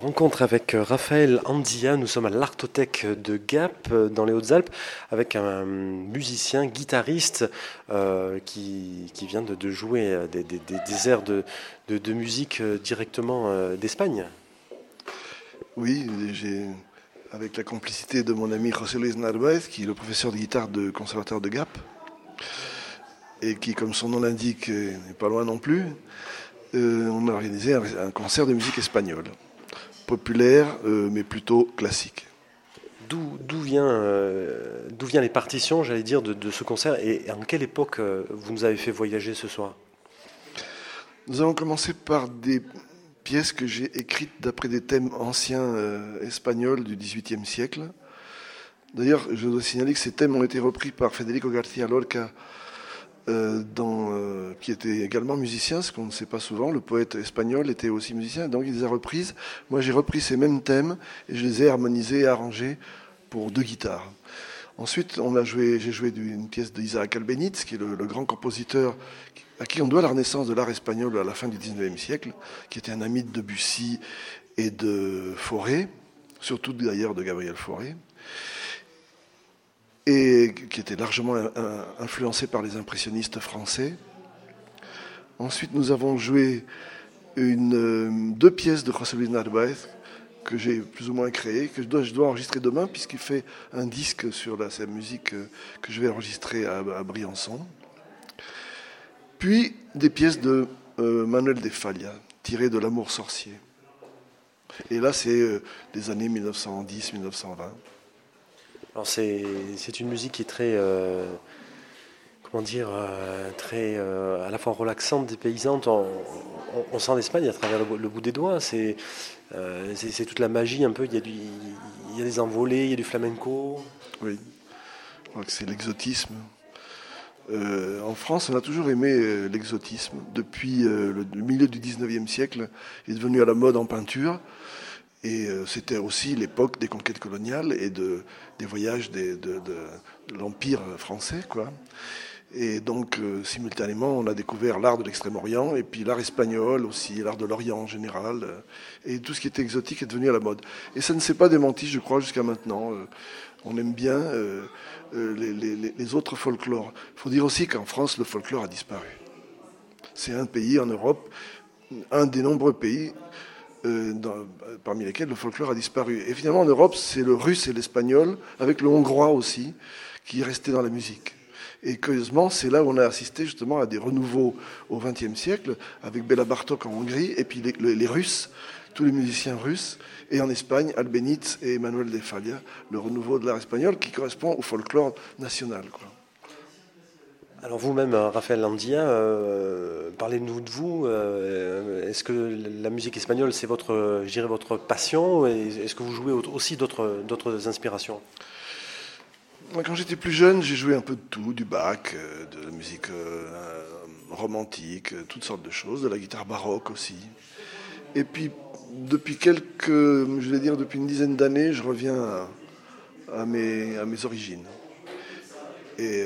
Rencontre avec Raphaël Andia, nous sommes à l'Artothèque de Gap dans les Hautes-Alpes avec un musicien, guitariste euh, qui, vient de, jouer des, airs de, musique directement euh, d'Espagne. Oui, avec la complicité de mon ami José Luis Narvaez, qui est le professeur de guitare de conservateur de Gap, et qui, comme son nom l'indique, n'est pas loin non plus, euh, on a organisé un concert de musique espagnole populaire, euh, mais plutôt classique. D'où vient, euh, viennent les partitions, j'allais dire, de, ce concert et en quelle époque euh, vous nous avez fait voyager ce soir? Nous allons commencer par des pièces que j'ai écrites d'après des thèmes anciens espagnols du XVIIIe siècle. D'ailleurs, je dois signaler que ces thèmes ont été repris par Federico García Lorca euh, euh, qui était également musicien, ce qu'on ne sait pas souvent. Le poète espagnol était aussi musicien, donc il les a reprises. Moi, j'ai repris ces mêmes thèmes et je les ai harmonisés et arrangés pour deux guitares. Ensuite, on joué, j'ai joué une pièce d'Isaac Albéniz, qui est le, grand compositeur à qui on doit la renaissance de l'art espagnol à la fin du XIXe siècle, qui était un ami de Debussy et de Fauré, surtout d'ailleurs de Gabriel Fauré et qui était largement influencé par les impressionnistes français. Ensuite, nous avons joué une, euh, deux pièces de Luis Narváez que j'ai plus ou moins créées, que je dois, je dois enregistrer demain puisqu'il fait un disque sur la, sa musique euh, que je vais enregistrer à, Briançon. Puis des pièces de euh, Manuel de Falla, tirées de L'amour sorcier. Et là, c'est des années 1910-1920 c'est une musique qui est très, euh, comment dire, euh, très euh, à la fois relaxante, dépaysante. On, on, sent l'Espagne à travers le, bout des doigts. C'est toute la magie un peu. Il y, a du, il y a des envolées, il y a du flamenco. Oui, c'est l'exotisme. en France, on a toujours aimé l'exotisme. Depuis le, milieu du 19e siècle, il est devenu à la mode en peinture. Et euh, c'était aussi l'époque des conquêtes coloniales et de, des voyages de, l'Empire français. Et donc, euh, simultanément, on a découvert l'art de l'Extrême-Orient et puis l'art espagnol aussi, l'art de l'Orient en général. Euh, et tout ce qui était exotique est devenu à la mode. Et ça ne s'est pas démenti, je crois, jusqu'à maintenant. on aime bien les, autres folklores. Il faut dire aussi qu'en France, le folklore a disparu. C'est un pays en Europe, un des nombreux pays euh, parmi lesquels le folklore a disparu. Et finalement, en Europe, c'est le russe et l'espagnol, avec le hongrois aussi, qui est resté dans la musique. Et curieusement, c'est là où on a assisté justement à des renouveaux au XXe siècle, avec Béla Bartok en Hongrie, et puis les, Russes, tous les musiciens russes, et en Espagne, Albéniz et Emmanuel de Falla, le renouveau de l'art espagnol qui correspond au folklore national. Quoi. Alors vous-même, euh, Raphaël Landia, euh, parlez-nous de vous. Euh, est-ce que la musique espagnole, c'est votre, votre passion Est-ce que vous jouez aussi d'autres inspirations? Quand j'étais plus jeune, j'ai joué un peu de tout, du Bach, de la musique romantique, toutes sortes de choses, de la guitare baroque aussi. Et puis, depuis quelques, je vais dire, depuis une dizaine d'années, je reviens à, mes, à mes origines. Et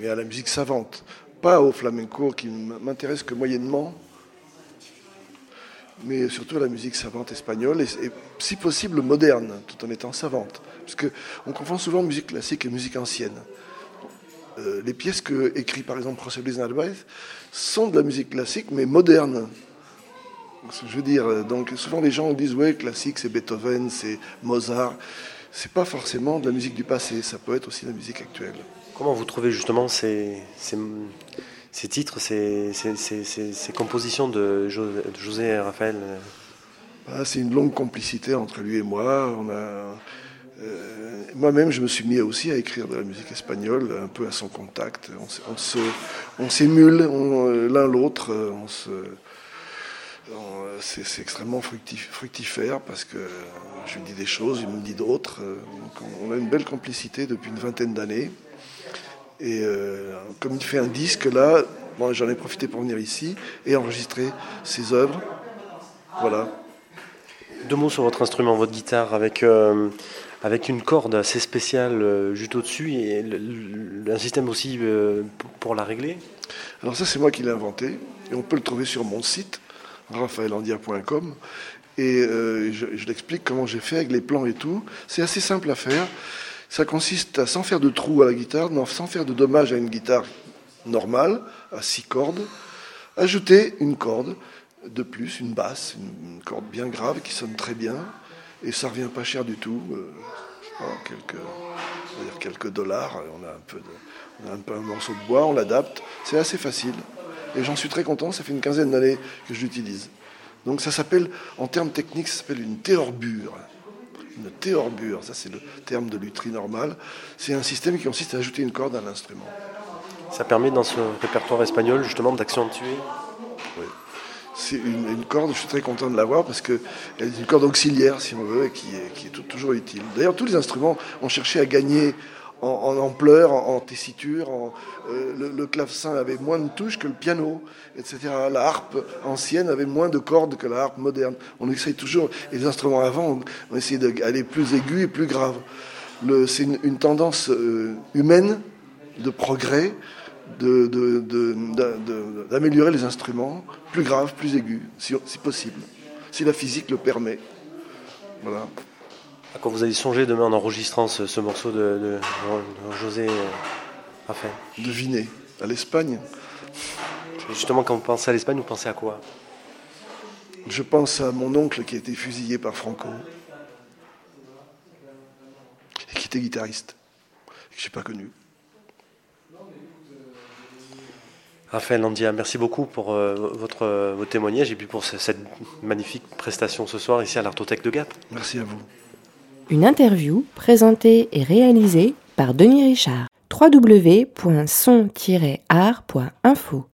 mais à la musique savante. Pas au flamenco qui m'intéresse que moyennement, mais surtout à la musique savante espagnole et, si possible moderne, tout en étant savante. Parce qu'on confond souvent musique classique et musique ancienne. Euh, les pièces que écrit par exemple José Luis Narváez sont de la musique classique, mais moderne. Je veux dire, donc souvent les gens disent ouais, classique c'est Beethoven, c'est Mozart. C'est pas forcément de la musique du passé, ça peut être aussi de la musique actuelle. Comment vous trouvez justement ces, ces, titres, ces, ces, compositions de José et Raphaël? Ah, C'est une longue complicité entre lui et moi. Euh, moi-même, je me suis mis aussi à écrire de la musique espagnole, un peu à son contact. On, s'émule euh, l'un l'autre. On c'est, extrêmement fructifère parce que je lui dis des choses, il me dit d'autres. on a une belle complicité depuis une vingtaine d'années. Et euh, comme il fait un disque là, j'en ai profité pour venir ici et enregistrer ses œuvres. Voilà. Deux mots sur votre instrument, votre guitare, avec, euh, avec une corde assez spéciale euh, juste au-dessus et un système aussi pour la régler. Alors ça c'est moi qui l'ai inventé et on peut le trouver sur mon site raphaelandia.com Et je, je l'explique comment j'ai fait avec les plans et tout. C'est assez simple à faire. Ça consiste à, sans faire de trou à la guitare, non, sans faire de dommage à une guitare normale, à six cordes, ajouter une corde de plus, une basse, une, corde bien grave qui sonne très bien. Et ça revient pas cher du tout. Euh, quelques, on va dire quelques dollars. On a un peu un un morceau de bois, on l'adapte. C'est assez facile. Et j'en suis très content. Ça fait une quinzaine d'années que je l'utilise. Donc ça s'appelle, en termes techniques, ça s'appelle une théorbure. Une théorbure, ça c'est le terme de lutherie normale. C'est un système qui consiste à ajouter une corde à l'instrument. Ça permet dans ce répertoire espagnol justement d'accentuer Oui. C'est une, corde, je suis très content de l'avoir parce qu'elle est une corde auxiliaire, si on veut, et qui est, qui est toujours utile. D'ailleurs, tous les instruments ont cherché à gagner en, ampleur, en, tessiture. Euh, le, clavecin avait moins de touches que le piano, etc. La harpe ancienne avait moins de cordes que la harpe moderne. On essaye toujours, et les instruments avant, on, essayait d'aller plus aigu et plus grave. C'est une, tendance euh, humaine de progrès, d'améliorer les instruments plus graves, plus aigus, si, si possible, si la physique le permet. Voilà. Quand vous avez songé demain en enregistrant ce, morceau de, José euh, Raphaël Devinez, à l'Espagne. Justement, quand vous pensez à l'Espagne, vous pensez à quoi? Je pense à mon oncle qui a été fusillé par Franco et qui était guitariste, et que je n'ai pas connu. Raphaël Landia, merci beaucoup pour euh, votre, votre témoignage et puis pour cette magnifique prestation ce soir ici à l'Artothèque de Gap. Merci à vous. Une interview présentée et réalisée par Denis Richard. www.son-art.info